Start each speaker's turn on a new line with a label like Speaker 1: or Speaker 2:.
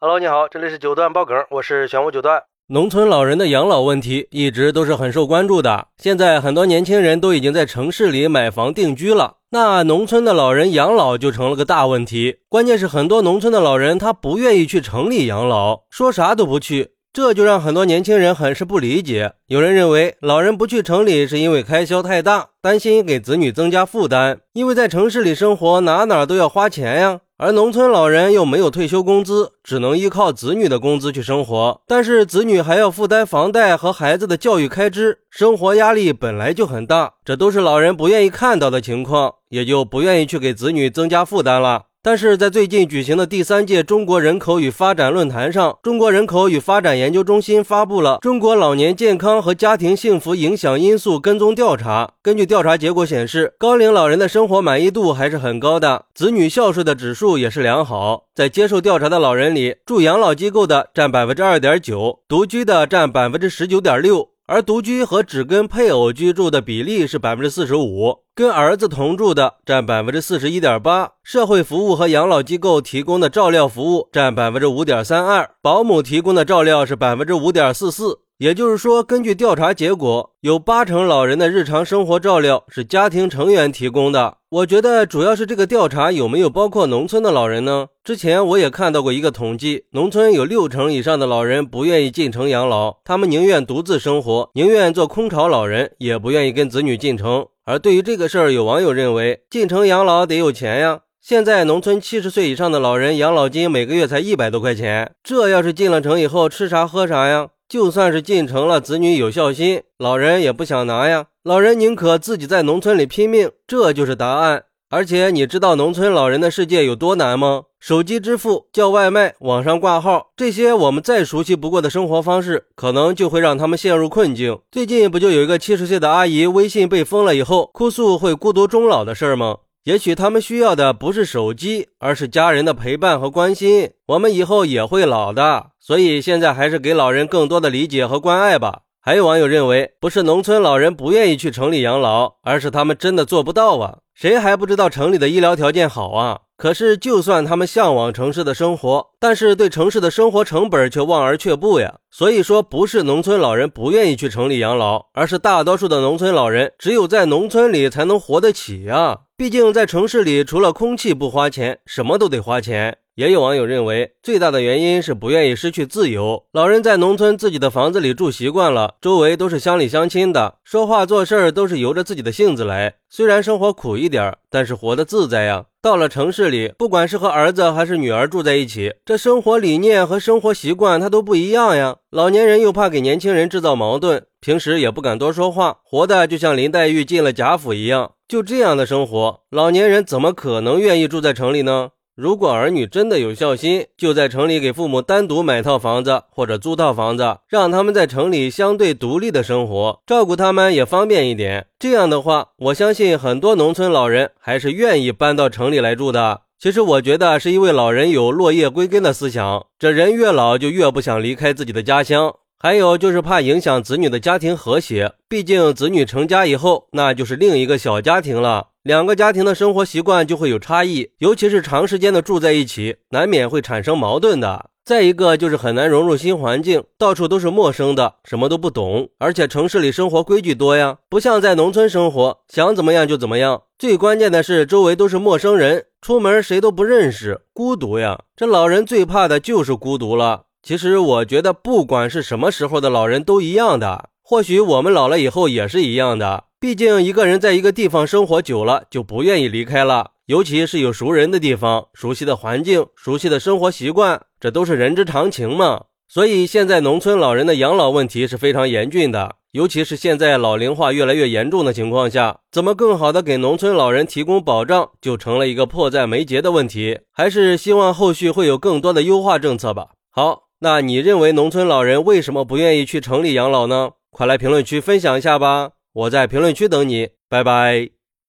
Speaker 1: Hello，你好，这里是九段爆梗，我是玄武九段。
Speaker 2: 农村老人的养老问题一直都是很受关注的。现在很多年轻人都已经在城市里买房定居了，那农村的老人养老就成了个大问题。关键是很多农村的老人他不愿意去城里养老，说啥都不去，这就让很多年轻人很是不理解。有人认为老人不去城里是因为开销太大，担心给子女增加负担，因为在城市里生活哪哪都要花钱呀。而农村老人又没有退休工资，只能依靠子女的工资去生活，但是子女还要负担房贷和孩子的教育开支，生活压力本来就很大，这都是老人不愿意看到的情况，也就不愿意去给子女增加负担了。但是在最近举行的第三届中国人口与发展论坛上，中国人口与发展研究中心发布了《中国老年健康和家庭幸福影响因素跟踪调查》。根据调查结果显示，高龄老人的生活满意度还是很高的，子女孝顺的指数也是良好。在接受调查的老人里，住养老机构的占百分之二点九，独居的占百分之十九点六。而独居和只跟配偶居住的比例是百分之四十五，跟儿子同住的占百分之四十一点八，社会服务和养老机构提供的照料服务占百分之五点三二，保姆提供的照料是百分之五点四四。也就是说，根据调查结果，有八成老人的日常生活照料是家庭成员提供的。我觉得主要是这个调查有没有包括农村的老人呢？之前我也看到过一个统计，农村有六成以上的老人不愿意进城养老，他们宁愿独自生活，宁愿做空巢老人，也不愿意跟子女进城。而对于这个事儿，有网友认为，进城养老得有钱呀。现在农村七十岁以上的老人养老金每个月才一百多块钱，这要是进了城以后吃啥喝啥呀？就算是进城了，子女有孝心，老人也不想拿呀。老人宁可自己在农村里拼命，这就是答案。而且你知道农村老人的世界有多难吗？手机支付、叫外卖、网上挂号，这些我们再熟悉不过的生活方式，可能就会让他们陷入困境。最近不就有一个七十岁的阿姨，微信被封了以后，哭诉会孤独终老的事儿吗？也许他们需要的不是手机，而是家人的陪伴和关心。我们以后也会老的，所以现在还是给老人更多的理解和关爱吧。还有网友认为，不是农村老人不愿意去城里养老，而是他们真的做不到啊！谁还不知道城里的医疗条件好啊？可是，就算他们向往城市的生活，但是对城市的生活成本却望而却步呀。所以说，不是农村老人不愿意去城里养老，而是大多数的农村老人只有在农村里才能活得起呀。毕竟，在城市里，除了空气不花钱，什么都得花钱。也有网友认为，最大的原因是不愿意失去自由。老人在农村自己的房子里住习惯了，周围都是乡里乡亲的，说话做事儿都是由着自己的性子来。虽然生活苦一点，但是活得自在呀。到了城市里，不管是和儿子还是女儿住在一起，这生活理念和生活习惯他都不一样呀。老年人又怕给年轻人制造矛盾，平时也不敢多说话，活的就像林黛玉进了贾府一样。就这样的生活，老年人怎么可能愿意住在城里呢？如果儿女真的有孝心，就在城里给父母单独买套房子或者租套房子，让他们在城里相对独立的生活，照顾他们也方便一点。这样的话，我相信很多农村老人还是愿意搬到城里来住的。其实我觉得是因为老人有落叶归根的思想，这人越老就越不想离开自己的家乡。还有就是怕影响子女的家庭和谐，毕竟子女成家以后，那就是另一个小家庭了，两个家庭的生活习惯就会有差异，尤其是长时间的住在一起，难免会产生矛盾的。再一个就是很难融入新环境，到处都是陌生的，什么都不懂，而且城市里生活规矩多呀，不像在农村生活，想怎么样就怎么样。最关键的是周围都是陌生人，出门谁都不认识，孤独呀。这老人最怕的就是孤独了。其实我觉得，不管是什么时候的老人都一样的。或许我们老了以后也是一样的。毕竟一个人在一个地方生活久了，就不愿意离开了。尤其是有熟人的地方、熟悉的环境、熟悉的生活习惯，这都是人之常情嘛。所以现在农村老人的养老问题是非常严峻的。尤其是现在老龄化越来越严重的情况下，怎么更好的给农村老人提供保障，就成了一个迫在眉睫的问题。还是希望后续会有更多的优化政策吧。好。那你认为农村老人为什么不愿意去城里养老呢？快来评论区分享一下吧！我在评论区等你，拜拜。